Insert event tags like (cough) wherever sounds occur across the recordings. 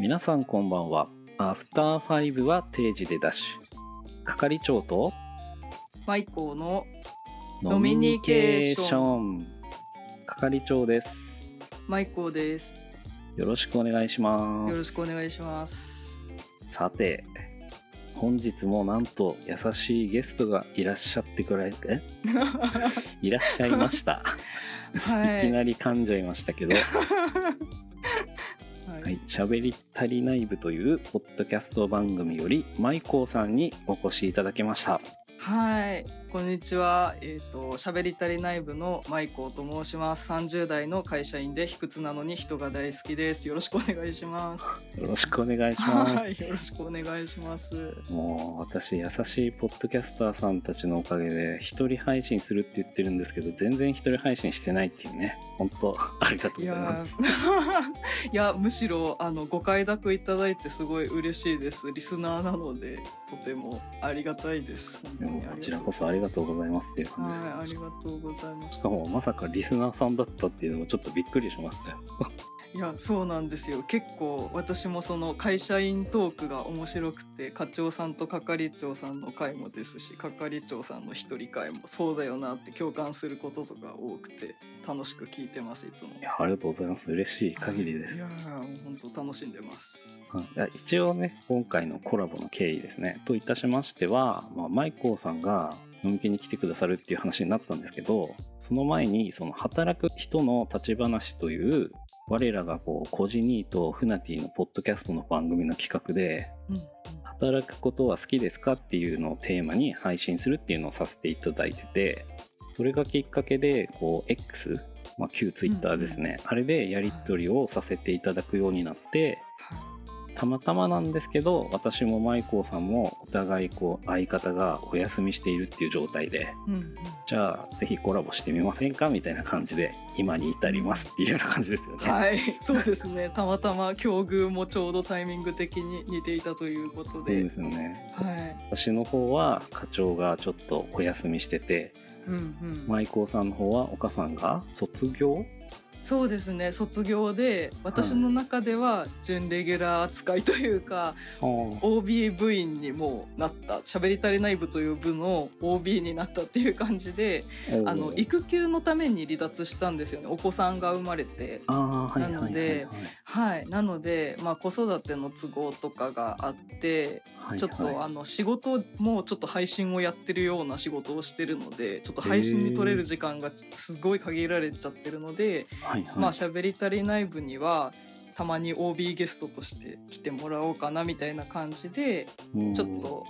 皆さんこんばんは。アフターファイブは定時でダッシュ。係長と？マイコーのノミニケーション。係長です。マイコーです。よろしくお願いします。よろしくお願いします。さて本日もなんと優しいゲストがいらっしゃってくれえ？(laughs) いらっしゃいました、、はい。い。きなり噛んじゃいましたけど (laughs) はい、喋り足りない部というポッドキャスト番組よりマイコーさんにお越しいただきました。はい。こんにちは。えっ、と、喋り足りない部のマイコーと申します。30代の会社員で卑屈なのに人が大好きです。よろしくお願いします。よろしくお願いします、はい。よろしくお願いします。もう私優しいポッドキャスターさんたちのおかげで一人配信するって言ってるんですけど全然一人配信してないっていうね本当ありがとうございますーいや (laughs) むしろあのご快諾いただいてすごい嬉しいですリスナーなのでとてもありがたいです。でもこちらこそありがとうございますっていう感じです、はいありがとうございます。しかもまさかリスナーさんだったっていうのもちょっとびっくりしましたよいやそうなんですよ。結構私もその会社員トークが面白くて課長さんと係長さんの会もですし係長さんの一人会もそうだよなって共感することとか多くて楽しく聞いてますいつも。いやありがとうございます。嬉しい限りです。いやーもう本当楽しんでます。はい。いや一応ね今回のコラボの経緯ですね。といたしましては、まあ、マイコーさんが飲み気に来てくださるっていう話になったんですけどその前にその働く人の立ち話という我らがこうコジニーとフナティのポッドキャストの番組の企画でうん。うん働くことは好きですかっていうのをテーマに配信するっていうのをさせていただいててそれがきっかけでこう X、まあ、旧 Twitter ですね、あれでやり取りをさせていただくようになってたまたまなんですけど私もマイコーさんもお互いこう相方がお休みしているっていう状態でうんうんじゃあぜひコラボしてみませんかみたいな感じで今に至りますっていうような感じですよね。はい、そうですね。たまたま境遇もちょうどタイミング的に似ていたということでそうで。すよねはい。私の方は課長がちょっとお休みしててうんうん。マイコーさんの方は岡さんが卒業そうですね。卒業で、私の中では準レギュラー扱いというか、OB 部員にもなった、喋り足りない部という部の OB になったっていう感じで、あの、育休のために離脱したんですよね。お子さんが生まれて。ああはいはいはい、はいなのではい。なので、まあ子育ての都合とかがあって、はいちょっと、はいあの仕事もちょっと配信をやってるような仕事をしてるのでちょっと配信に取れる時間がすごい限られちゃってるので、はいはい。まあ喋り足りない部にはたまに OB ゲストとして来てもらおうかなみたいな感じでうんちょっと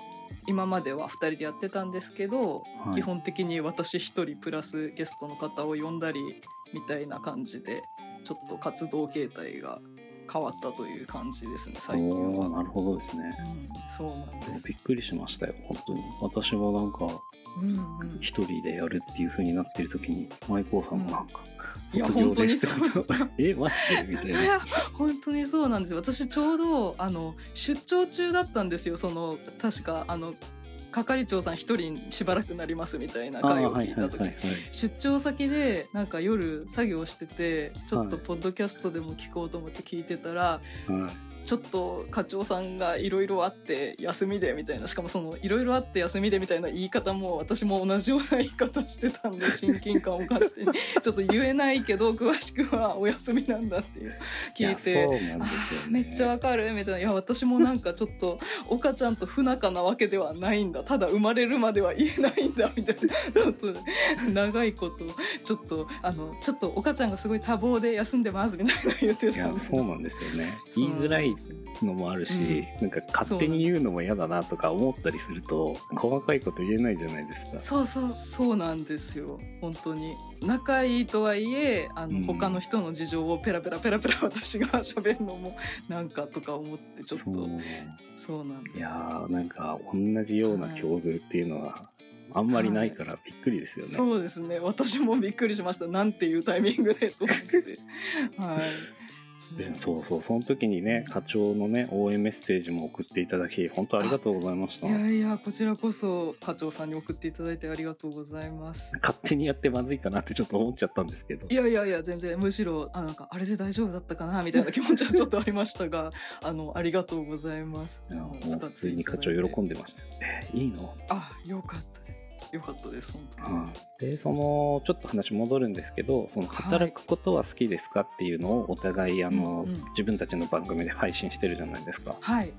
今までは2人でやってたんですけど、はい。基本的に私1人プラスゲストの方を呼んだりみたいな感じでちょっと活動形態が変わったという感じですね最近は。なるほどですね。うん、そうなんです。びっくりしましたよ本当に。私もなんかうんうん。一人でやるっていう風になってる時にマイコーさんもなんかいや本当に (laughs) えマジで？みたいな。(laughs) 本当にそうなんですよ。私ちょうどあの出張中だったんですよ。その確かあの係長さん一人しばらくなりますみたいな回を聞いた時はいはい出張先でなんか夜作業しててちょっとポッドキャストでも聞こうと思って聞いてたら、はいちょっと課長さんがいろいろあって休みでみたいなしかもそのいろいろあって休みでみたいな言い方も私も同じような言い方してたんで親近感を買って (laughs) ちょっと言えないけど詳しくはお休みなんだっていう聞いてやそうなんですよ、ね。めっちゃわかるみたいな。いや私もなんかちょっと岡ちゃんと不仲なわけではないんだ。ただ生まれるまでは言えないんだみたいなことで長いことちょっとあのちょっと岡ちゃんがすごい多忙で休んでますみたいな言ってたんですそうなんですよね。言いづらいのもあるし、なんか勝手に言うのも嫌だなとか思ったりすると細かいこと言えないじゃないですか。そうそうそうなんですよ本当に。仲いいとはいえあの、うん。他の人の事情をペラペラペラペラ私が喋るのもなんかとか思ってちょっと。そう。なんです。いやーなんか同じような境遇っていうのはあんまりないからびっくりですよね、そうですね。私もびっくりしました。なんていうタイミングでと思って。(laughs) はいそうそう。その時にね課長のね応援メッセージも送っていただき本当ありがとうございました。いやいやこちらこそ課長さんに送っていただいてありがとうございます。勝手にやってまずいかなってちょっと思っちゃったんですけど。いやいやいや全然むしろあなんかあれで大丈夫だったかなみたいな気持ちはちょっとありましたが (laughs) あのありがとうございます。いやもうついに課長喜んでましたえー、いいの？あよかったよかったです本当に、うん、でそのちょっと話戻るんですけどその働くことは好きですかっていうのをお互いあの、うんうん、自分たちの番組で配信してるじゃないですか。はい、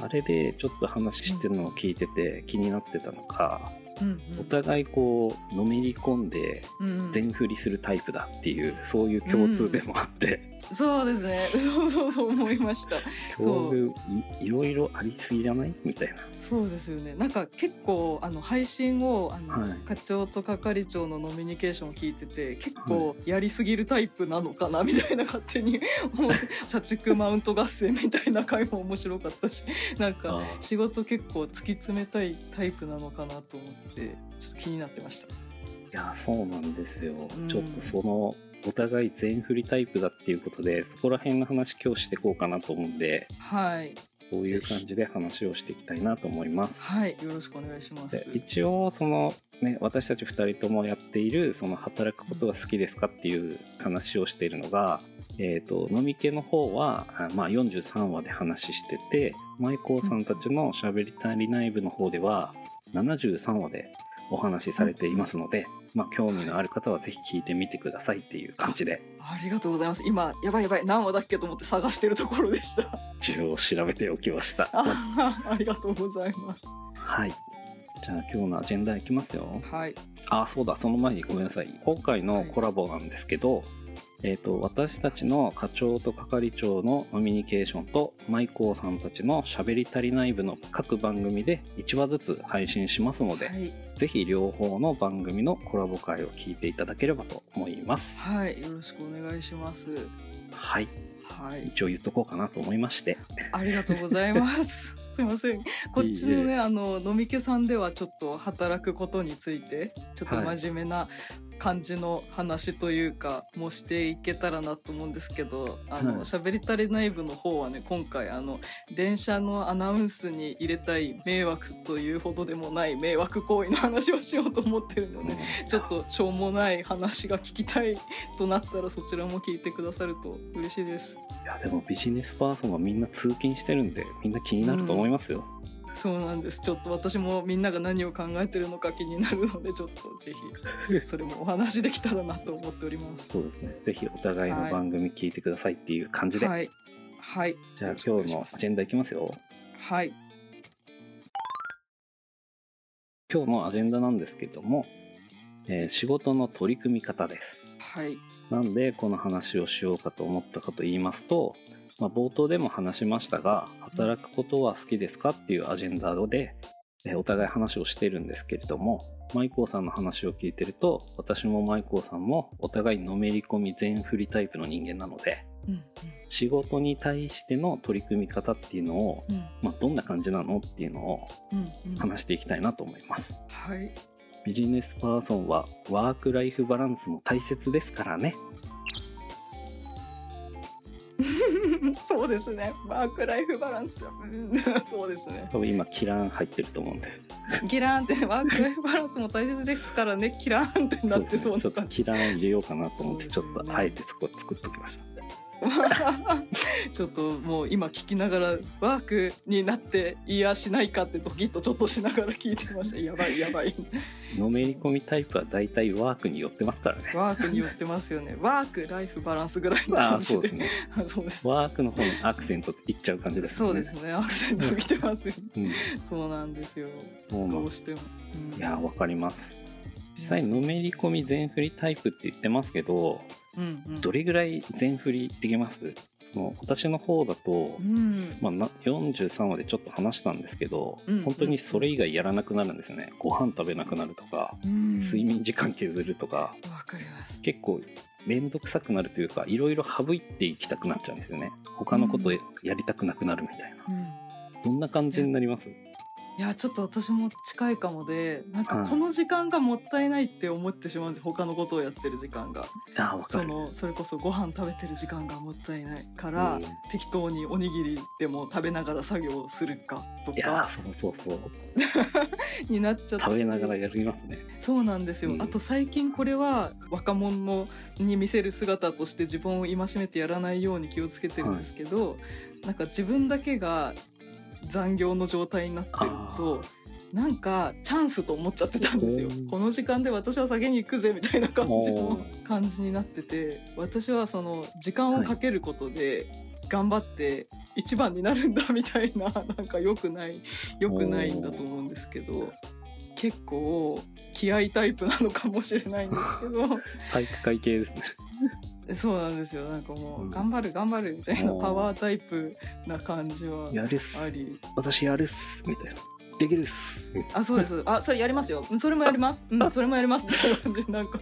あれでちょっと話してるのを聞いてて気になってたのか、うんうん、お互いこうのめり込んで全振りするタイプだっていう、そういう共通でもあって。そうですね。そうそうそう思いました。そういいろいろありすぎじゃない？みたいな。そうですよね。なんか結構あの配信をあの、はい、課長と係長のノミニケーションを聞いてて結構やりすぎるタイプなのかな？みたいな勝手にもう社畜マウント合戦みたいな回も面白かったしなんか仕事結構突き詰めたいタイプなのかなと思ってちょっと気になってました。いやそうなんですよ、うん、ちょっとそのお互い全振りタイプだっていうことでそこら辺の話今日していこうかなと思うんで、はい、こういう感じで話をしていきたいなと思います。はい、よろしくお願いします。一応そのね私たち2人ともやっているその働くことが好きですかっていう話をしているのが、えーと、飲み系の方は、まあ、43話で話してて舞妓さんたちのしゃべり足りない部の方では73話でお話しされていますので、まあ、興味のある方はぜひ聞いてみてくださいっていう感じで。ありがとうございます。今やばいやばい。何話だっけと思って探してるところでした。一応調べておきました。(laughs) ありがとうございます。はい。じゃあ今日のアジェンダいきますよ。はい。あそうだ。その前にごめんなさい。今回のコラボなんですけど、はいえーと、私たちの課長と係長のノミニケーションと舞妓さんたちのしゃべり足りない部の各番組で1話ずつ配信しますので、はい、ぜひ両方の番組のコラボ会を聞いていただければと思います。はい。よろしくお願いします。はい。はい、一応言っとこうかなと思いまして。ありがとうございます (laughs) すいません。こっちのねあの飲み家さんではちょっと働くことについてちょっと真面目な感じの話というかもしていけたらなと思うんですけどあの喋、はい、り足りない部の方はね今回あの電車のアナウンスに入れたい迷惑というほどでもない迷惑行為の話をしようと思ってるので、ちょっとしょうもない話が聞きたいとなったらそちらも聞いてくださると嬉しいです。いやでもビジネスパーソンはみんな通勤してるんでみんな気になると思いますよ。うんそうなんです。ちょっと私もみんなが何を考えてるのか気になるのでちょっとぜひそれもお話できたらなと思っております。そうですね。ぜひお互いの番組聞いてくださいっていう感じで。はい、はい、じゃあ今日のアジェンダいきますよ。はい。今日のアジェンダなんですけども、えー、仕事の取り組み方です。はい。なんでこの話をしようかと思ったかと言いますとまあ、冒頭でも話しましたが働くことは好きですかっていうアジェンダで、えお互い話をしているんですけれども舞子さんの話を聞いてると私も舞子さんもお互いのめり込み全振りタイプの人間なので、うんうん、仕事に対しての取り組み方っていうのを、うん、まあ、どんな感じなのっていうのを話していきたいなと思います。うんうん、はいビジネスパーソンはワークライフバランスも大切ですからね。そうですね。ワークライフバランス (laughs) そうですね。多分今キラン入ってると思うんで。キランってワークライフバランスも大切ですからね。キランってなってそうな、ね、ちょっとキラン入れようかなと思って、ちょっとあえてそこ作っときました (laughs) ちょっともう今聞きながらワークになっていやしないかってドキッとちょっとしながら聞いてました。やばいやばい。のめり込みタイプは大体ワークによってますからね。ワークによってますよね。ワークライフバランスぐらいの感じで。(laughs) そうです、ワークの方にアクセントいっちゃう感じですね。そうですね。アクセントきてますよ、うん、そうなんですよ。どうしても、うん、いやわかります。実際のめり込み全振りタイプって言ってますけどうんうん、どれぐらい全振りできます？その私の方だと、うん、まあ、43話でちょっと話したんですけど、うんうん、本当にそれ以外やらなくなるんですよね。ご飯食べなくなるとか、うん、睡眠時間削るとか結構面倒くさくなるというかいろいろ省いていきたくなっちゃうんですよね。他のことやりたくなくなるみたいな、うん、どんな感じになります？いやちょっと私も近いかもでなんかこの時間がもったいないって思ってしまうんです他のことをやってる時間が。そのそれこそご飯食べてる時間がもったいないから、うん、適当におにぎりでも食べながら作業するかとか。そうそうそう。(laughs) になっちゃって。食べながらやりますね。そうなんですよ、うん、あと最近これは若者に見せる姿として自分を戒めてやらないように気をつけてるんですけど、はい、なんか自分だけが残業の状態になってるとなんかチャンスと思っちゃってたんですよ。この時間で私は酒に行くぜみたいな感じの感じになってて私はその時間をかけることで頑張って一番になるんだみたいな (laughs) なんか良くない良くないんだと思うんですけど結構気合タイプなのかもしれないんですけど。(laughs) 体育会系ですねそうなんですよ。なんかもう、頑張る頑張るみたいなパワータイプな感じはやるっす。あり。私やるっすみたいな。できるっす。あそうです。あそれやりますよ。それもやります。うんそれもやります。みたいな感じ。なんか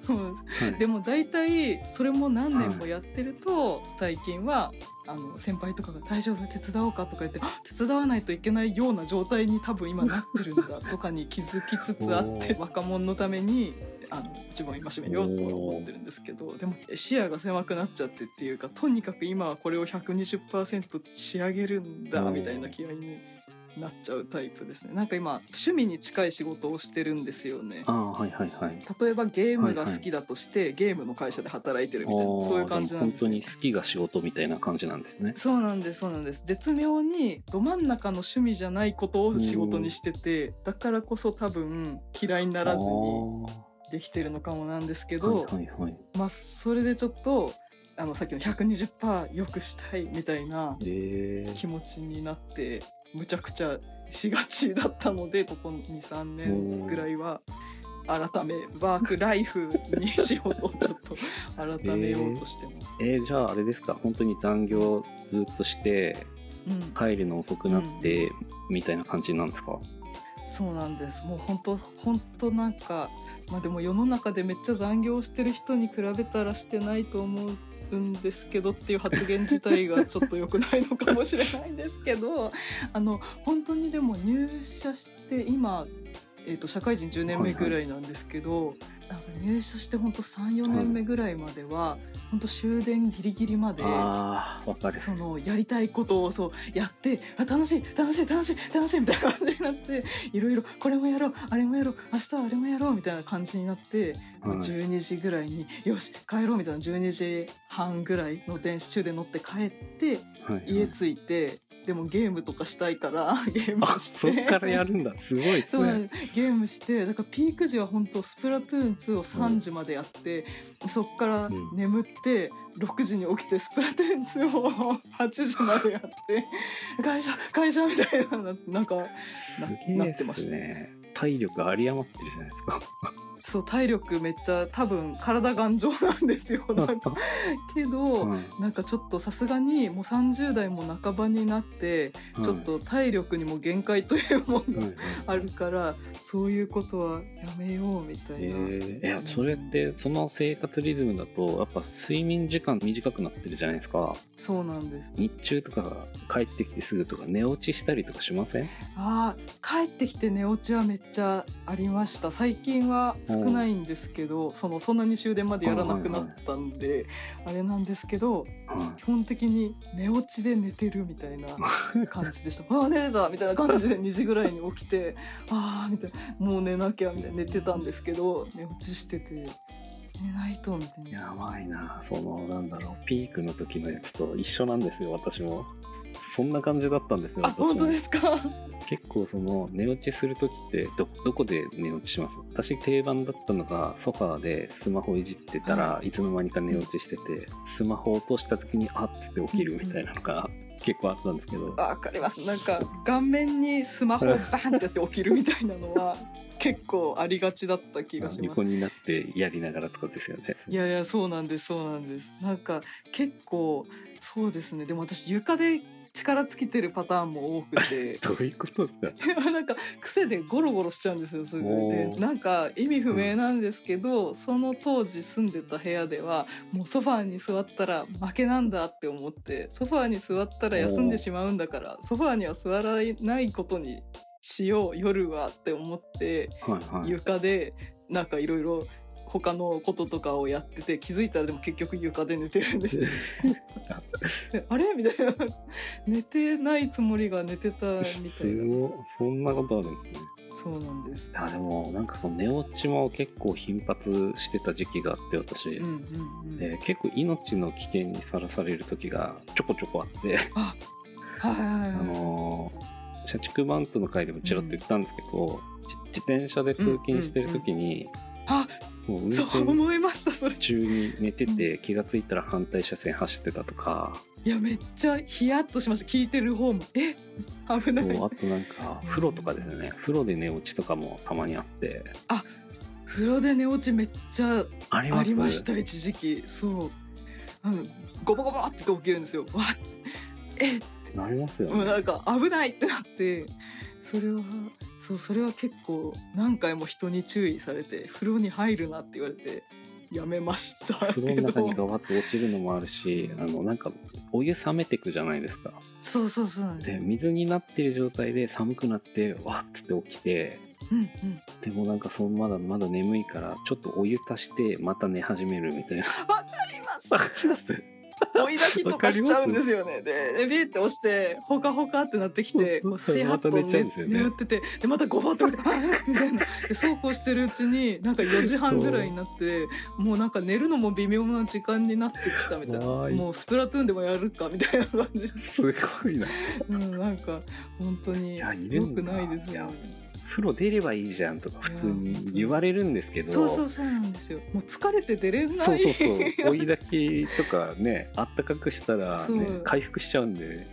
そうなんです、はい、でも大体それも何年もやってると、最近はあの先輩とかが「大丈夫手伝おうか」とか言って手伝わないといけないような状態に多分今なってるんだとかに気づきつつあって (laughs) 若者のためにあの一番戒めようとは思ってるんですけどでも視野が狭くなっちゃってっていうかとにかく今はこれを120%仕上げるんだみたいな気合になっちゃうタイプですね。なんか今趣味に近い仕事をしてるんですよね。あはいはいはい。例えばゲームが好きだとして、はいはい、ゲームの会社で働いてるみたいなそういう感じなんです、本当に好きが仕事みたいな感じなんですね。そうなんですそうなんです。絶妙にど真ん中の趣味じゃないことを仕事にしててだからこそ多分嫌いにならずにできてるのかもなんですけど、はいはいはい、まあそれでちょっとあのさっきの120%良くしたいみたいな気持ちになって、むちゃくちゃしがちだったのでここ23年ぐらいは。改めワークライフに仕事をちょっと改めようとしてます。えー、えー、じゃああれですか？本当に残業ずっとして、うん、帰るの遅くなって、みたいな感じなんですか、そうなんです。もう本当本当なんかまあでも世の中でめっちゃ残業してる人に比べたらしてないと思うんですけどっていう発言自体がちょっと良くないのかもしれないんですけど (laughs) あの本当にでも入社して今、えーと、社会人10年目ぐらいなんですけど、はいなんか入社して本当34年目ぐらいまでは、本当終電ギリギリまでそのやりたいことをそうやってあ楽しい楽しい楽しい楽しいみたいな感じになっていろいろこれもやろうあれもやろう明日はあれもやろうみたいな感じになって、はい、12時ぐらいによし帰ろうみたいな12時半ぐらいの電車中で乗って帰って、はいはい、家着いてでもゲームとかしたいから (laughs) ゲームして。そっからやるんだ。すごいですね。(laughs) ゲームしてだからピーク時は本当スプラトゥーン2を3時までやって、うん、そっから眠って、うん、6時に起きてスプラトゥーン2を (laughs) 8時までやって会社会社みたいななんかな,、なってましたね。体力有り余ってるじゃないですかそう体力めっちゃ多分体頑丈なんですよ。(laughs) なんかけど、うん、なんかちょっとさすがにもう30代も半ばになって、うん、ちょっと体力にも限界というものがあるから、うん、そういうことはやめようみたいな。えー、いやそれってその生活リズムだとやっぱ睡眠時間短くなってるじゃないですか。そうなんです。日中とか帰ってきてすぐとか寝落ちしたりとかしません？あ帰ってきて寝落ちはめっちゃありました。最近は少ないんですけどそのそんなに終電までやらなくなったんで、はいはいはい、あれなんですけど、基本的に寝落ちで寝てるみたいな感じでした。(laughs) ああ寝てたみたいな感じで2時ぐらいに起きてああみたいな。もう寝なきゃみたいな。寝てたんですけど寝落ちしてて。寝ないとみたいな。やばいな。そのなんだろうピークの時のやつと一緒なんですよ私も。そんな感じだったんですよあ本当ですか？結構その寝落ちする時ってどどこで寝落ちします？私定番だったのがソファーでスマホいじってたら、い、つの間にか寝落ちしてて、スマホ落とした時にあっつって起きるみたいなのが、結構あったんですけど。わかります。なんか顔面にスマホをバーンってやって起きるみたいなのは (laughs) 結構ありがちだった気がします。横になってやりながらとかですよね。いやいやそうなんですそうなんです。なんか結構そうですね。でも私床で力尽きてるパターンも多くて。(laughs) どういうことですか？(laughs) なんか癖でゴロゴロしちゃうんですよすぐ。でなんか意味不明なんですけど、うん、その当時住んでた部屋ではもうソファーに座ったら負けなんだって思ってソファーに座ったら休んでしまうんだからソファーには座らないことにしよう夜はって思ってはいはい。床でなんかいろいろ他のこととかをやってて気づいたらでも結局床で寝てるんです (laughs) あれ？みたいな。寝てないつもりが寝てたみたいすなごい。そんなことあるんですね。そうなんです。い。やでもなんかその寝落ちも結構頻発してた時期があって私、うんうんうん。で結構命の危険にさらされる時がちょこちょこあって。あはいはいはい。あのー社畜マウントの回でもちらっと言ったんですけど、じ自転車で通勤してる時に、あもう運そう転思いましたそれ。中に寝てて気がついたら反対車線走ってたとか、いやめっちゃヒヤッとしました聞いてる方も。え？危ない。もうあとなんか風呂とかですね。風呂で寝落ちとかもたまにあって。風呂で寝落ちめっちゃあります。ありました一時期。そう。あのゴボゴボって起きるんですよ。わっえ？なりますよね。もうなんか危ないってなってそれはそうそれは結構何回も人に注意されて風呂に入るなって言われてやめました。(laughs) 風呂の中にガバッと落ちるのもあるしあのなんかお湯冷めてくじゃないですか。そうそうそうなんです。で水になってる状態で寒くなってわっつって起きてうんうん。でもなんかそのまだまだ眠いからちょっとお湯足してまた寝始めるみたいな。わかります。わかります？追い炊きとかしちゃうんですよね。で、でビーって押して、ほかほかってなってきて、もう7、8また本ね寝ちゃうんですよね眠ってて、で、また5本とか、みたいな。で、そうこうしてるうちに、なんか4時半ぐらいになって、もうなんか寝るのも微妙な時間になってきたみたいな。もうスプラトゥーンでもやるかみたいな感じ。すごいなうん、なんか、本当に良くないですいやよ。風呂出ればいいじゃんとか普通に言われるんですけどそうそうそうなんですよ。もう疲れて出れない。そうそうそう追い炊きとかねあったかくしたら、ね、回復しちゃうんで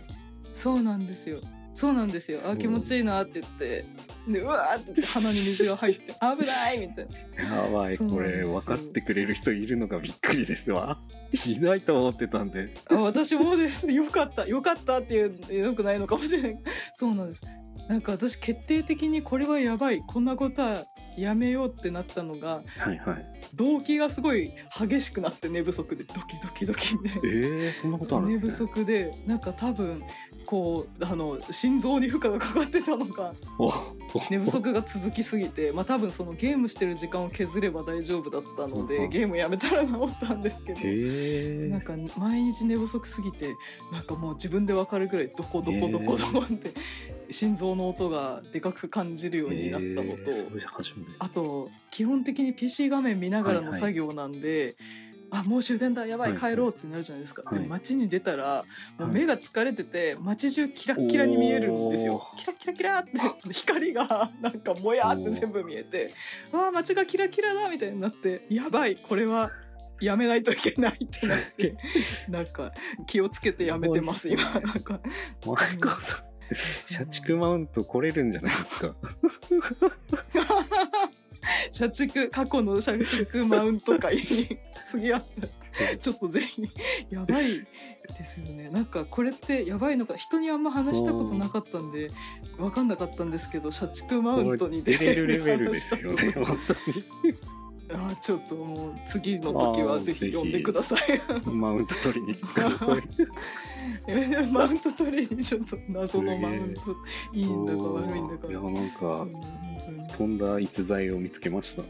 そうなんですよ。そうなんですよ。あ、気持ちいいなって言って、で、うわーって鼻に水が入って、(laughs) 危ないみたいな。やばいこれ分かってくれる人いるのがびっくりですわ (laughs) いないと思ってたんであ私もです。よかった。よかったっていう、よくないのかもしれない。そうなんです。なんか私決定的にこれはやばい。こんなことはやめようってなったのが、はいはい。動悸がすごい激しくなって寝不足でドキドキドキみたいえな。ー、そんなことあるん寝不足でなんか多分こうあの心臓に負荷がかかってたのか寝不足が続きすぎて、まあ、多分そのゲームしてる時間を削れば大丈夫だったのでゲームやめたら治ったんですけどへえなんか毎日寝不足すぎてなんかもう自分で分かるぐらいどこどこどこどこって心臓の音がでかく感じるようになったのと、あと基本的に PC 画面見ながらの作業なんで。あもう終電だやばい帰ろうってなるじゃないですか、はい。で街に出たらもうはい目が疲れてて街中キラッキラに見えるんですよ。キラキラキラって (laughs) 光がなんかもやって全部見えてわあ街がキラキラだみたいになってやばいこれはやめないといけないってなって (laughs) なんか気をつけてやめてます今。なんか社畜マウント来れるんじゃないですか。(laughs) 社畜過去の社畜マウント会に (laughs) 次会った。らちょっとぜひやばいですよね。なんかこれってやばいのか。人にあんま話したことなかったんで分かんなかったんですけど社畜マウントに出れる (laughs) レベルですよね本当にあちょっともう次の時はぜひ呼んでください。マウント取りに (laughs) マウント取りにちょっと謎のマウントいいんだか悪いんだか。いやなんそか飛んだ逸材を見つけました。(laughs)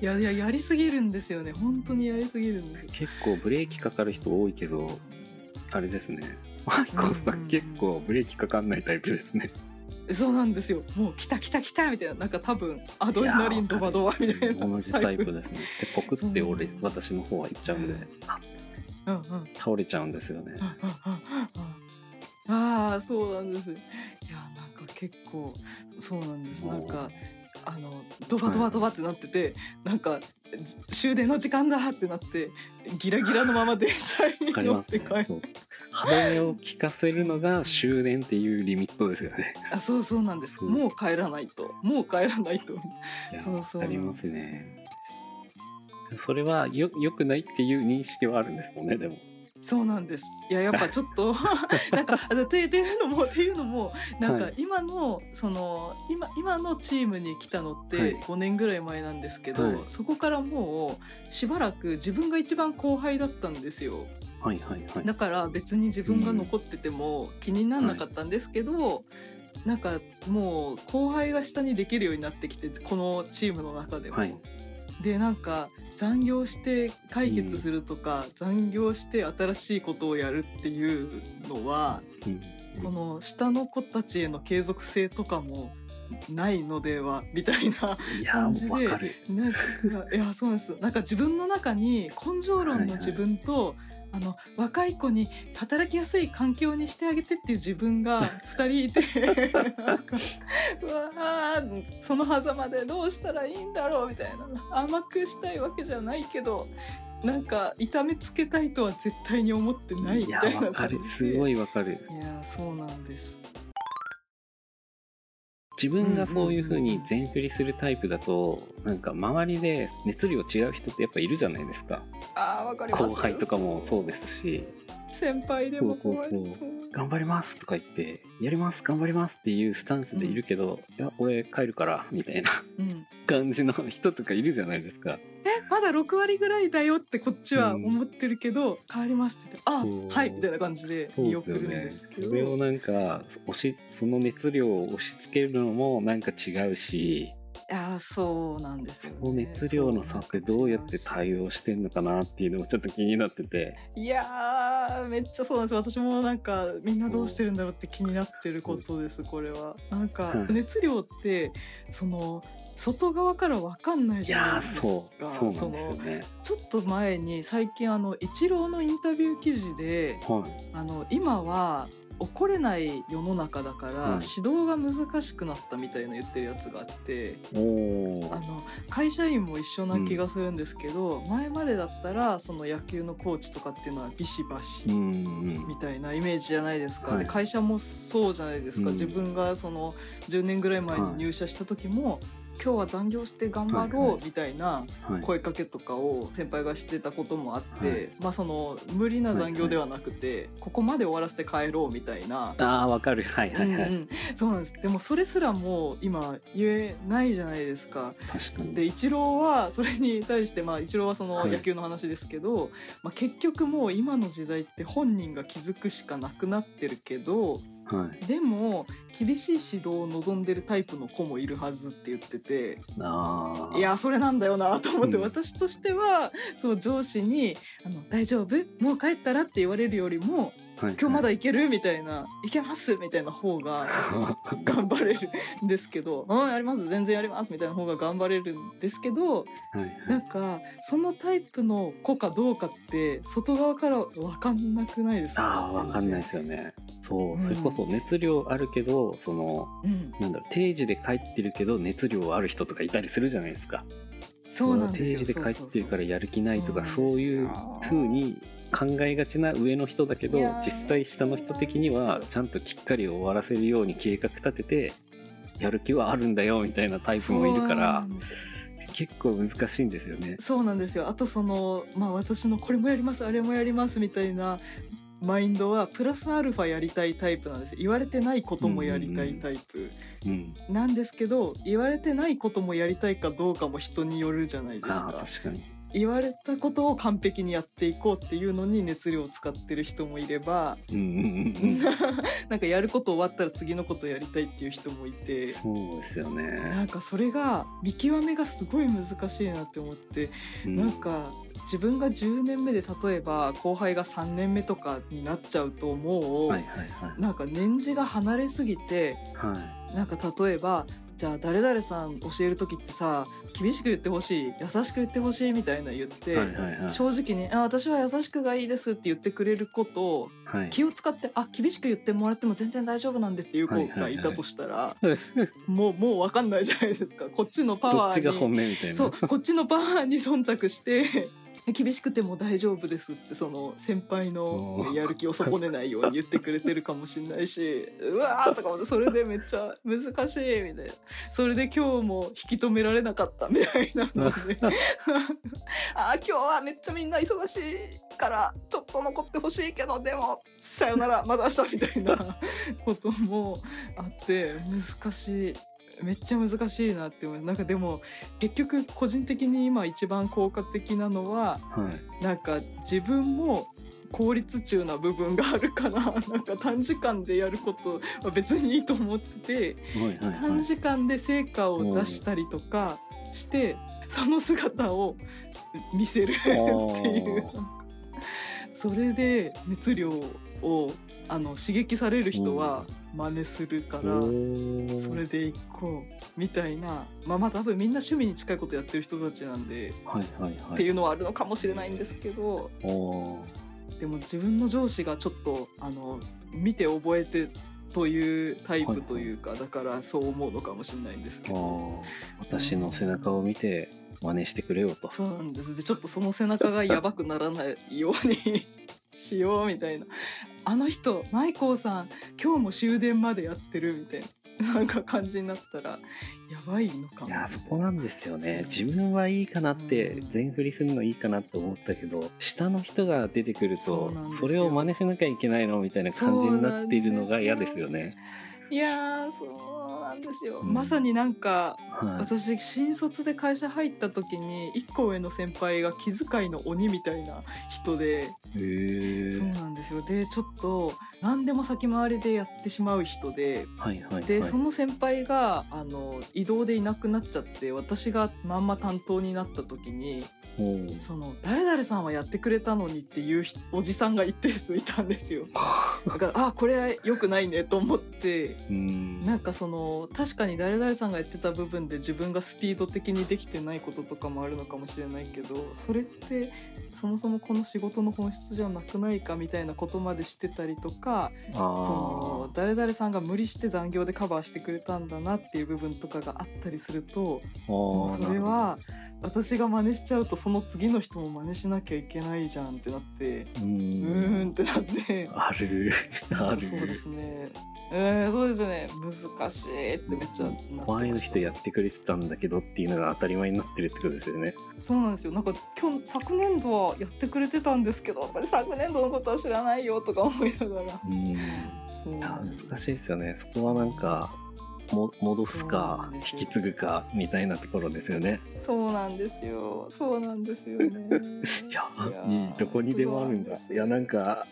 いやいややりすぎるんですよね。本当にやりすぎるんですよ。結構ブレーキかかる人多いけどあれですね。マイコさん。結構ブレーキかかんないタイプですねそうなんですよ。もう来た来た来たみたいな。なんか多分アドレナリンドバドバみたいな。同じタイプですね。でポクって俺私の方は行っちゃうんで。あうんうん倒れちゃうんですよね。ああそうなんですいやなんか結構そうなんですなんかあのドバドバドバってなってて、なんかじ終電の時間だってなってギラギラのまま電車わに乗って帰る歯止めを聞かせるのが終電っていう。リミットですよねあそうそうなんです。もう帰らないと。もう帰らないと。そうそう。ありますね。それはよ良くないっていう認識はあるんですもんねでもそうなんです。いややっぱちょっと (laughs) なんかてっていうのもっ (laughs) ていうのもなんかはい。今のその今今のチームに来たのってはい。5年ぐらい前なんですけど、はい。そこからもうしばらく自分が一番後輩だったんですよ。はいはいはい。だから別に自分が残ってても気にならなかったんですけど、なんかもう後輩が下にできるようになってきてこのチームの中でも。はい。でなんか残業して解決するとか、残業して新しいことをやるっていうのは、うん。この下の子たちへの継続性とかもないのではみたいな感じでいやそうなんです。なんか自分の中に根性論の自分と、あの若い子に働きやすい環境にしてあげてっていう自分が (laughs) 2人いてうわーその狭間でどうしたらいいんだろうみたいな。甘くしたいわけじゃないけどなんか痛めつけたいとは絶対に思ってないみたいな。わかる。感じですごいわかる。いやそうなんです。自分がそういう風に全振りするタイプだとなんか周りで熱量違う人ってやっぱいるじゃないですかあーわかります。後輩とかもそうですし。先輩でもそうそうそう。頑張りますとか言ってやります頑張りますっていうスタンスでいるけど、いや俺帰るからみたいなうん。感じの人とかいるじゃないですか。えまだ6割ぐらいだよってこっちは思ってるけど、変わりますって言ってあはいみたいな感じで見送るんですけど。それをなんか押しその熱量を押し付けるのもなんか違うしいやそうなんですよ、ね、熱量の差ってどうやって対応してんのかなっていうのもちょっと気になってて。いやーめっちゃそうなんです私もなんかみんなどうしてるんだろうって気になってることですこれは。なんかはい。熱量ってその外側からわかんないいじゃなやいですーそう。かそうなんですよのねちょっと前に最近あのイチローのインタビュー記事ではい。あの今は怒れない世の中だから、はい指導が難しくなったみたいな言ってるやつがあっておー。あの会社員も一緒な気がするんですけど、前までだったらその野球のコーチとかっていうのはビシバシうんうん。みたいなイメージじゃないですか、はい。で会社もそうじゃないですか、うん。自分がその10年ぐらい前に入社した時も、今日は残業して頑張はいはろうみたいなはい。声かけとかを先輩がしてたこともあって、はい。まあその無理な残業ではなくて、ここまで終わらせて帰ろうみたいな。ああわかる。はいはいはい、うんうん、そうなんです。でもそれすらもう今言えないじゃないですか。確かに。でイチローはそれに対してまあイチローはそのはい。野球の話ですけど、まあ、結局もう今の時代って本人が気づくしかなくなってるけどはい。でも厳しい指導を望んでるタイプの子もいるはずって言ってて。ああいやそれなんだよなと思って、うん。私としてはそう上司にあの「大丈夫？もう帰ったら?」って言われるよりもはい「今日まだ行ける?」みたいな「行けます」みたいな方が頑張れるんですけど「うんやります。全然やります」みたいな方が頑張れるんですけどはいはないんかそのタイプの子かどうかって外側から分かんなくないですか？ああわかんないですよね。そう、うんそれこそ熱量あるけどそのうん、なんだろう定時で帰ってるけど熱量ある人とかいたりするじゃないですか。そうなんですよ。定時で帰ってるからやる気ないとかそうなんですよ。そういう風に考えがちな上の人だけど実際下の人的にはそう。ちゃんときっかり終わらせるように計画立ててやる気はあるんだよみたいなタイプもいるから結構難しいんですよね。そうなんですよ。あとそのまあ私のこれもやりますあれもやりますみたいなマインドはプラスアルファやりたいタイプなんですよ。言われてないこともやりたいタイプ。うん、なん。ですけど言われてないこともやりたいかどうかも人によるじゃないですああか確かに。言われたことを完璧にやっていこうっていうのに熱量を使ってる人もいればうんうんうんうん。(laughs) なんかやること終わったら次のことやりたいっていう人もいて。そうですよなね。んかそれが見極めがすごい難しいなって思ってうん。なんか自分が10年目で例えば後輩が3年目とかになっちゃうともう、はいはいはいなんか年次が離れすぎてはいなんか例えばじゃあ誰々さん教える時ってさ厳しく言ってほしい優しく言ってほしいみたいな言って、はいはいはい。正直にあ「私は優しくがいいです」って言ってくれることをはい。気を使って「あ厳しく言ってもらっても全然大丈夫なんで」っていう子がいたとしたら、(laughs) もうもう分かんないじゃないですか。こっちのパどっちがワーに本命みたいな。そうこっちのパワーに忖度して厳しくても大丈夫ですってその先輩のやる気を損ねないように言ってくれてるかもしれないし (laughs) うわーとかそれでめっちゃ難しいみたいな。それで今日も引き止められなかったみたいなので。(laughs) あ今日はめっちゃみんな忙しいからちょっと残ってほしいけどでもさよならまた明日みたいなこともあって難しい。めっちゃ難しいなって思う。なんかでも結局個人的に今一番効果的なのは、はい、なんか自分も効率中な部分があるから (laughs) なんか短時間でやることは別にいいと思ってて、はいはいはい、短時間で成果を出したりとかしてその姿を見せるっていう。それで熱量をあの刺激される人は真似するからそれでいこうみたいな。まあまあ多分みんな趣味に近いことやってる人たちなんで、はいはいはい、っていうのはあるのかもしれないんですけどでも自分の上司がちょっとあの見て覚えてというタイプというか、はいはい、だからそう思うのかもしれないんですけど。私の背中を見て真似してくれよと、そうなんです。でちょっとその背中がやばくならないように (laughs) しようみたいなあの人内光さん今日も終電までやってるみたいな。(laughs) なんか感じになったらやばいのかも。いやそこなんですよね。自分はいいかなって全振りするのいいかなって思ったけど下の人が出てくるとそれを真似しなきゃいけないのみたいな感じになっているのが嫌ですよね。いやそうなんですよ、うん、まさになんか、はい、私新卒で会社入った時に1個上の先輩が気遣いの鬼みたいな人でそうなんですよ。でちょっと何でも先回りでやってしまう人で、はいはいはい、でその先輩があの移動でいなくなっちゃって私がまんま担当になった時にその誰々さんはやってくれたのにっていうおじさんが一定数いたんですよ。(laughs) だからあこれ良くないねと思って。なんかその確かに誰々さんがやってた部分で自分がスピード的にできてないこととかもあるのかもしれないけどそれってそもそもこの仕事の本質じゃなくないかみたいなことまでしてたりとかその誰々さんが無理して残業でカバーしてくれたんだなっていう部分とかがあったりするともうそれは私が真似しちゃうとその次の人も真似しなきゃいけないじゃんってなってうーんってなって。ある。(laughs) ある。そうですね。えー、そうですよね。難しいってめっちゃ前の人やってくれてたんだけどっていうのが当たり前になってるってことですよね。そうなんですよ。なんか今日昨年度はやってくれてたんですけどやっぱり昨年度のことは知らないよとか思いながら。うん。そう難しいですよね。そこはなんかも戻すか引き継ぐかみたいなところですよね。そうなんですよ。そうなんですよね。(laughs) いやどこにでもあるんだ。いやなんか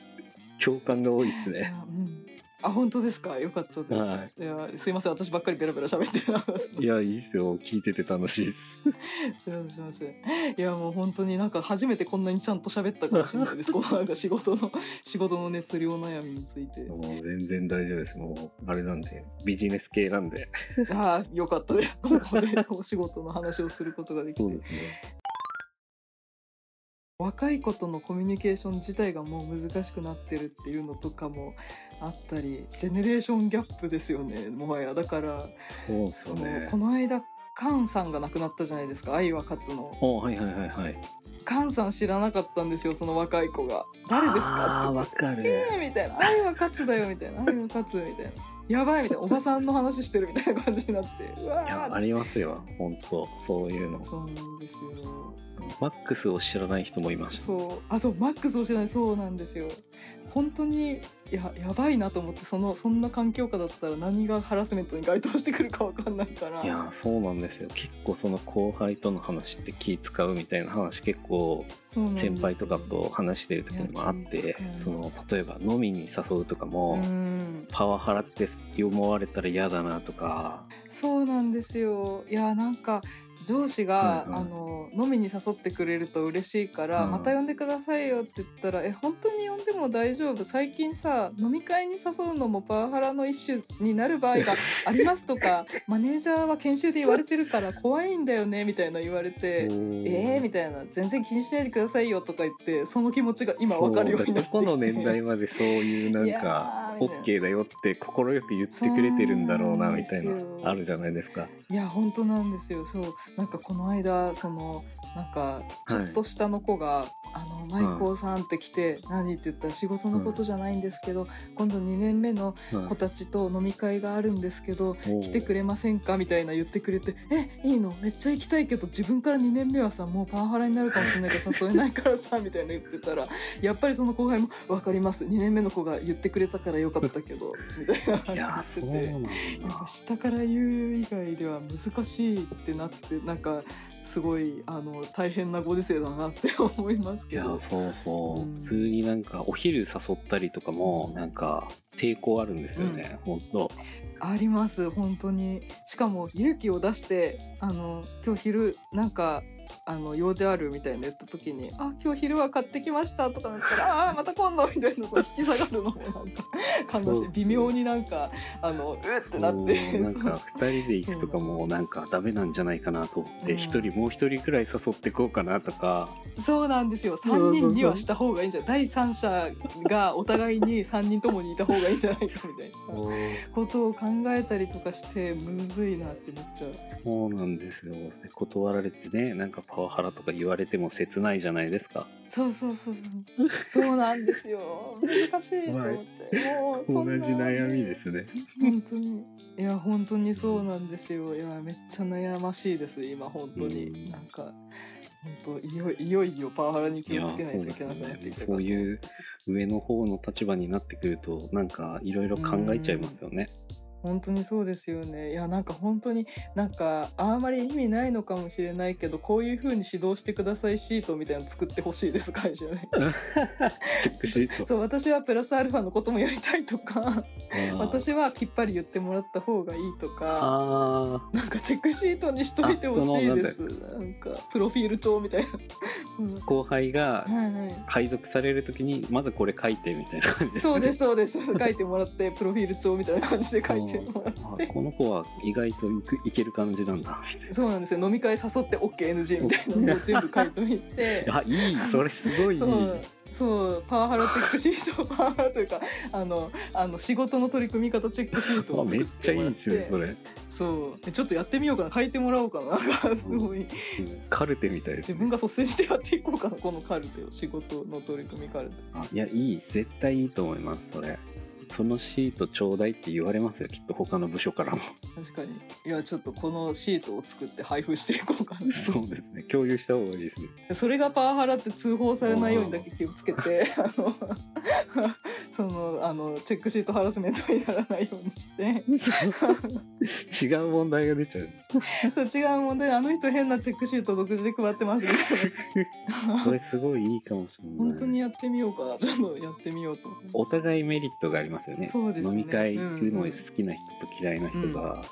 共感が多いですね。うんあ本当ですか？よかったです、はい、いやすいません。私ばっかりベラベラ喋っていやいいですよ。聞いてて楽しいです。すいませんすいません。いやもう本当になんか初めてこんなにちゃんと喋ったかもしれないです。(laughs) このなんか仕事の仕事の熱量悩みについて。もう全然大丈夫です。もうあれなんで。ビジネス系なんで。ああよかったです。ここでお仕事の話をすることができて。そうですね。若い子とのコミュニケーション自体がもう難しくなってるっていうのとかもあったりジェネレーションギャップですよねもはや。だからそうそね、この間カンさんが亡くなったじゃないですか愛は勝つの。はいはいはいはい。カンさん知らなかったんですよその若い子が「誰ですか?」って。言って「えー」みたいな「愛は勝つだよ」みたいな「愛は勝つ」みたいな。やばいみたいな。おばさんの話してるみたいな感じになって。うわありますよ本当そういうの。そうなんですよ。マックスを知らない人もいました。そう。あそうマックスを知らない。そうなんですよ本当にややばいなと思ってそのそんな環境下だったら何がハラスメントに該当してくるか分かんないから。いやそうなんですよ。結構その後輩との話って気使うみたいな話結構先輩とかと話してる時にもあってその例えば飲みに誘うとかもパワハラって思われたら嫌だなとか。そうなんですよ。いやなんか上司が、うんうん、あの飲みに誘ってくれると嬉しいから、うん、また呼んでくださいよって言ったら「え本当に呼んでも大丈夫？最近さ飲み会に誘うのもパワハラの一種になる場合があります」とか「(laughs) マネージャーは研修で言われてるから怖いんだよね」みたいな言われて「えー?」みたいな「全然気にしないでくださいよ」とか言ってその気持ちが今分かるようになってきて。どこの年代までそういうなんか OK だよって快く言ってくれてるんだろうなみたいなあるじゃないですか。いや本当なんですよ。そうなんかこの間そののなんかちょっと下の子が「あのマイコーさん」って来て「何?」って言ったら「仕事のことじゃないんですけど、今度2年目の子たちと飲み会があるんですけど、来てくれませんか?」みたいな言ってくれて「えいいの？めっちゃ行きたいけど自分から2年目はさもうパワハラになるかもしれないから誘えないからさ」みたいな言ってたら (laughs) やっぱりその後輩も「分かります2年目の子が言ってくれたからよかったけど」みたいな言ってて。やっぱ下から言う以外では難しいってなってなんかすごいあの大変なご時世だなって思いますけど。いやそうそう、うん、普通になんかお昼誘ったりとかもなんか抵抗あるんですよね、うん、本当あります本当に。しかも勇気を出してあの今日昼なんかあの用事あるみたいな言った時に「あ今日昼は買ってきました」とかなったら「ああまた今度」みたいなその引き下がるのもなんか感動して微妙になんかあのうってなってなんか (laughs) 2人で行くとかもなんかダメなんじゃないかなと思って1人もう1人くらい誘ってこうかなとか。そうなんですよ。3人にはした方がいいんじゃない第三者がお互いに3人ともにいた方がいいんじゃないかみたいな。(laughs) ことを考えたりとかしてむずいなってめっちゃそうなんですよ。断られてねなんかパワハラとか言われても切ないじゃないですか。そうそうそうそう。そうなんですよ。(laughs) 難しいと思って、もう同じ悩みですね。本当に。いや本当にそうなんですよ。いやめっちゃ悩ましいです。今本当に、ん、なんか本当いよいよいよパワハラに気をつけないといけなくなってきたそういう上の方の立場になってくるとなんかいろいろ考えちゃいますよね。本当にそうですよね。いやなんか本当になんかあんまり意味ないのかもしれないけどこういうふうに指導してくださいシートみたいなの作ってほしいです会社でチェックシート。(laughs) そう私はプラスアルファのこともやりたいとか。私はきっぱり言ってもらった方がいいとか。なんかチェックシートにしといてほしいです。なんかプロフィール帳みたいな、うん、後輩が配属される時にまずこれ書いてみたいな感じそうですそうです。書いてもらってプロフィール帳みたいな感じで書いててもらって。(laughs) この子は意外といくいける感じなんだ。みたいなそうなんですよ。飲み会誘って OKNG みたいなのを全部書いてみて。(laughs) あいい。それすごいいい。そう。そう。パワハラチェックシート。パワハラというかあのあの仕事の取り組み方チェックシートを作ってめっちゃいいですねそれ。そう。ちょっとやってみようかな。書いてもらおうかな。すごい、うん、カルテみたい自分が率先してやっていこうかなこのカルテを。仕事の取り組みカルテ。あいやいい。絶対いいと思いますそれそのシートちょうだいって言われますよきっと他の部署からも。確かに。いやちょっとこのシートを作って配布していこうかな。そうですね共有した方がいいですね。それがパワハラって通報されないようにだけ気をつけて (laughs) あのそのあのチェックシートハラスメントにならないようにして。違う問題が出ちゃう。(laughs) そう違う問題あの人変なチェックシート独自で配ってますみたいな。それすごいいいかもしれない。本当にやってみようか。ちょっとやってみようと。お互いメリットがありますよね。そうですね。飲み会行くの好きな人と嫌いな人が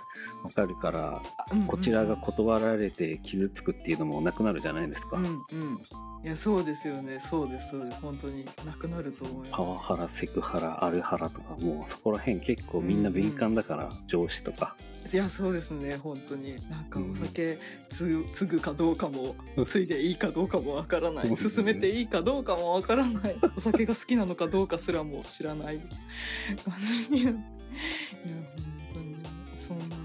分かるから、うんこちらが断られて傷つくっていうのもなくなるじゃないですか。うんうん。いやそうですよね。そうですそうです。本当になくなると思います。パワハラセクハラアルハラとかもうそこら辺結構みんな敏感だから、うんうん、上司とか。いやそうですね。本当に。なんかお酒つ継ぐかどうかもついでいいかどうかもわからない、進めていいかどうかもわからない。お酒が好きなのかどうかすらも知らない。(laughs) 感じにいや本当に。そうなんです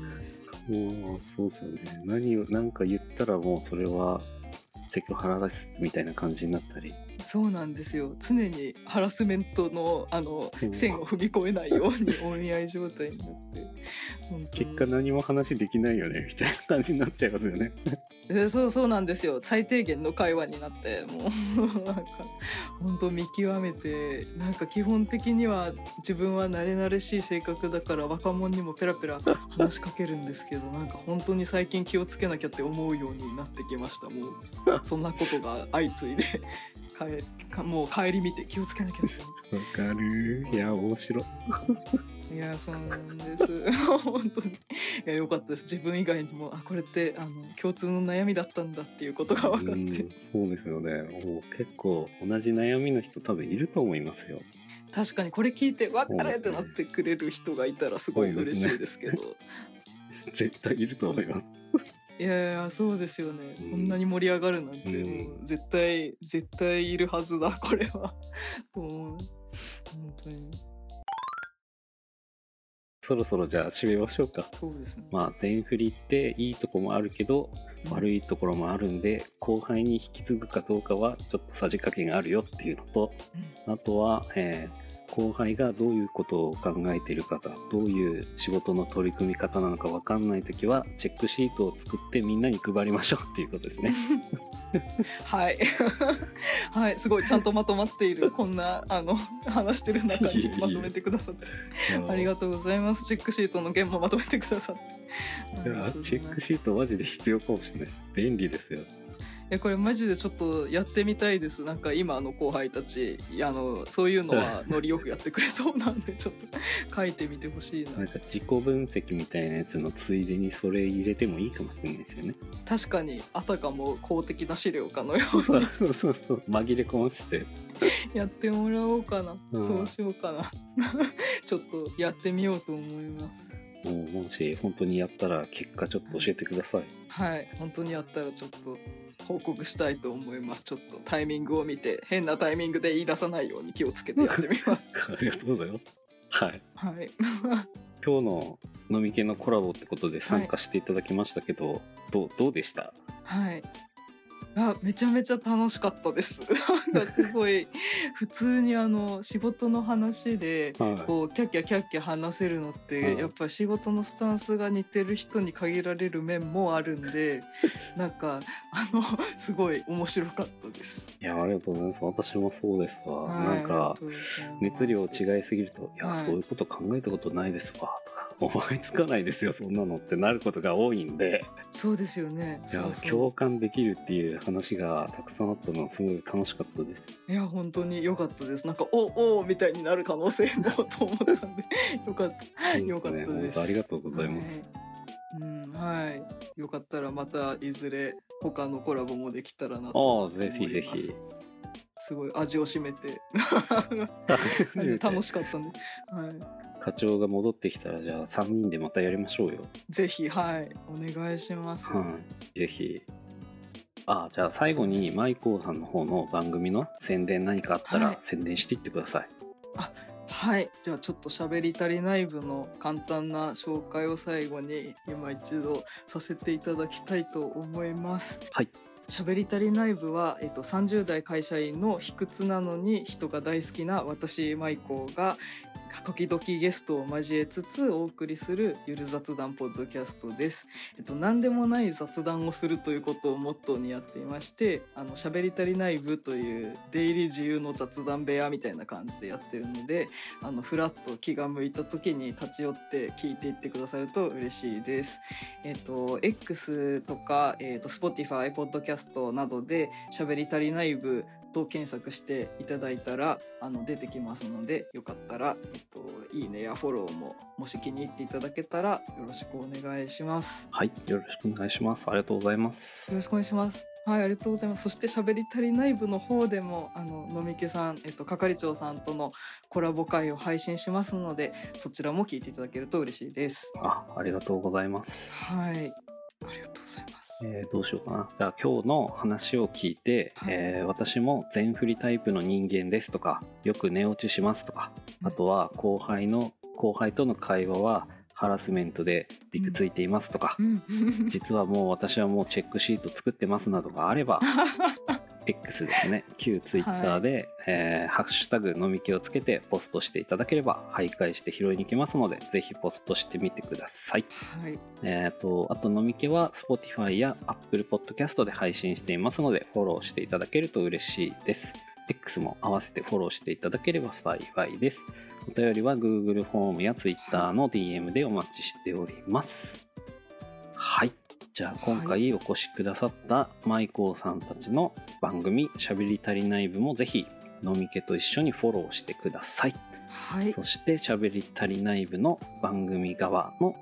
もうそうですよね何を何か言ったらもうそれはセクハラですみたいな感じになったり。そうなんですよ。常にハラスメントのあの線を踏み越えないようにお見合い状態になって。結果何も話できないよねみたいな感じになっちゃいますよねそうそうなんですよ。最低限の会話になってもう (laughs) なんか本当見極めてなんか基本的には自分は慣れ慣れしい性格だから若者にもペラペラ話しかけるんですけど (laughs) なんか本当に最近気をつけなきゃって思うようになってきました。もう (laughs) そんなことが相次いでかもう帰り見て気をつけなきゃってわかるいや面白いやそうなんです。(laughs) 本当に。いやよかったです。自分以外にもあこれってあの共通の悩みだったんだっていうことが分かって。そうですよね。もう結構同じ悩みの人多分いると思いますよ。確かにこれ聞いて分かるってなってくれる人がいたらすごい嬉しいですけど、ね、絶対いると思います。いやそうですよね、うん、こんなに盛り上がるなんて、もう絶対絶対いるはずだこれは。(laughs) もう本当にそろそろじゃあ締めましょうか。そうですね。まあ全振りっていいとこもあるけど、悪い。いところもあるんで後輩に引き継ぐかどうかはちょっとさじ加減があるよっていうのとあとは、えー後輩がどういうことを考えているかどういう仕事の取り組み方なのか分かんない時はチェックシートを作ってみんなに配りましょうっていうことですね。(laughs) はい。はい、すごいちゃんとまとまっている。こんな、あの、話してる中にまとめてくださって。ありがとうございます。チェックシートの件もまとめてくださって。いやチェックシートマジで必要かもしれないです。便利ですよ。いやこれマジでちょっとやってみたいです。なんか今の後輩たちあのそういうのはノリよくやってくれそうなんでちょっと (laughs) 書いてみてほしいな。なんか自己分析みたいなやつのついでにそれ入れてもいいかもしれないですよね。確かにあたかも公的な資料かのようそうにそうそう。紛れ込まして。(laughs) やってもらおうかな、うん。そうしようかな。(laughs) ちょっとやってみようと思います。もうもし本当にやったら結果ちょっと教えてください。はい。本当にやったらちょっと報告したいと思いますちょっとタイミングを見て変なタイミングで言い出さないように気をつけてやってみます (laughs) ありがとうございます。はい。はい今日の飲み系のコラボってことで参加していただきましたけど、どうどうでした？はい。あめちゃめちゃ楽しかったです。(laughs) なんかすごい普通にあの仕事の話ではい。こうキャッキャキャッキャ話せるのってはい。やっぱ仕事のスタンスが似てる人に限られる面もあるんで (laughs) なんかあのすごい面白かったです。いやありがとうございます。私もそうですわ、はいなんか熱量違いすぎると「いや、はい。そういうこと考えたことないですわ」とか「思いつかないですよそんなの」ってなることが多いんでそうですよね。いや共感できるっていう話がたくさんあったのはすごい楽しかったですいや本当に良かったです。なんかおおみたいになる可能性もと思ったんで (laughs) よかった。よかったです。ありがとうございます、はいうん、はい。よかったらまたいずれ他のコラボもできたらなとああ思います。ぜひぜひすごい味を占めて (laughs) (laughs) 楽しかったんで、はい。課長が戻ってきたらじゃあ3人でまたやりましょうよぜひはいお願いします。はい、ぜひ。あ、じゃあ最後にマイコーさんの方の番組の宣伝何かあったはいら宣伝していってください。はい、じゃあちょっと喋り足りない部の簡単な紹介を最後に今一度させていただきたいと思います。はい。喋り足りない部は、えっと、30代会社員の卑屈なのに人が大好きな私舞子が時々ゲストを交えつつお送りするゆる雑談ポッドキャストです。えっと、何でもない雑談をするということをモットーにやっていましてあの喋り足りない部という出入り自由の雑談部屋みたいな感じでやってるのであのフラッと気が向いた時に立ち寄って聞いていってくださると嬉しいです。えっと X とか、えっと Spotify、ポッドキャストなどで喋り足りない部と検索していただいたらあの出てきますのでよかったら、えっと、いいねやフォローももし気に入っていただけたらよろしくお願いします。はい、よろしくお願いします。ありがとうございます。よろしくお願いします。はい、ありがとうございます。そして喋り足りない部の方でも、あの、のみけさん、えっと、係長さんとのコラボ会を配信しますので、そちらも聞いていただけると嬉しいです。あ、ありがとうございます。はい。ありがとうございます。えーどうしようかな。じゃあ今日の話を聞いて、はいえー私も全振りタイプの人間ですとか、よく寝落ちしますとか、あとは後輩の後輩との会話はハラスメントでびくついていますとか、うん。実はもう私はもうチェックシート作ってますなどがあれば (laughs) X ですね。旧 Twitter で、えーハッシュタグ飲み気をつけてポストしていただければ徘徊して拾いに行けますのでぜひポストしてみてください。はい。えー、とあと飲み気は Spotify や Apple Podcast で配信していますのでフォローしていただけると嬉しいです。X も合わせてフォローしていただければ幸いです。お便りは Google フォームや Twitter の DM でお待ちしておりますはいじゃあ今回お越しくださったマイコーさんたちの番組「しゃべり足りない部」もぜひ飲み気と一緒にフォローしてくださいはい。そしてしゃべり足りない部の番組側の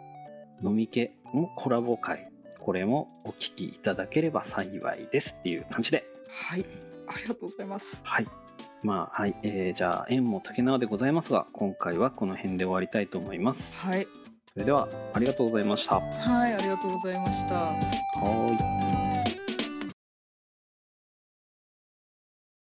飲み気のコラボ会これもお聞きいただければ幸いですっていう感じではい。ありがとうございます。はいまあはい、えーじゃあ縁も竹縄でございますが今回はこの辺で終わりたいと思いますはい。それではありがとうございましたははい。ありがとうございました。ーい